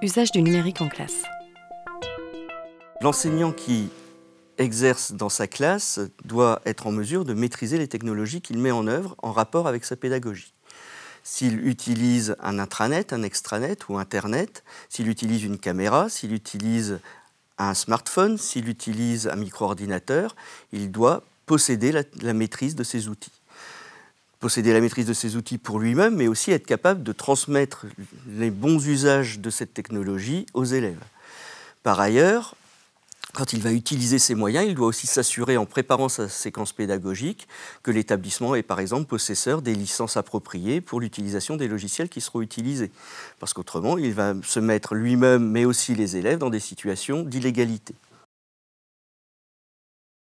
Usage du numérique en classe. L'enseignant qui exerce dans sa classe doit être en mesure de maîtriser les technologies qu'il met en œuvre en rapport avec sa pédagogie. S'il utilise un intranet, un extranet ou Internet, s'il utilise une caméra, s'il utilise un smartphone, s'il utilise un micro-ordinateur, il doit posséder la, maîtrise de ces outils posséder la maîtrise de ces outils pour lui-même, mais aussi être capable de transmettre les bons usages de cette technologie aux élèves. Par ailleurs, quand il va utiliser ces moyens, il doit aussi s'assurer, en préparant sa séquence pédagogique, que l'établissement est par exemple possesseur des licences appropriées pour l'utilisation des logiciels qui seront utilisés. Parce qu'autrement, il va se mettre lui-même, mais aussi les élèves, dans des situations d'illégalité.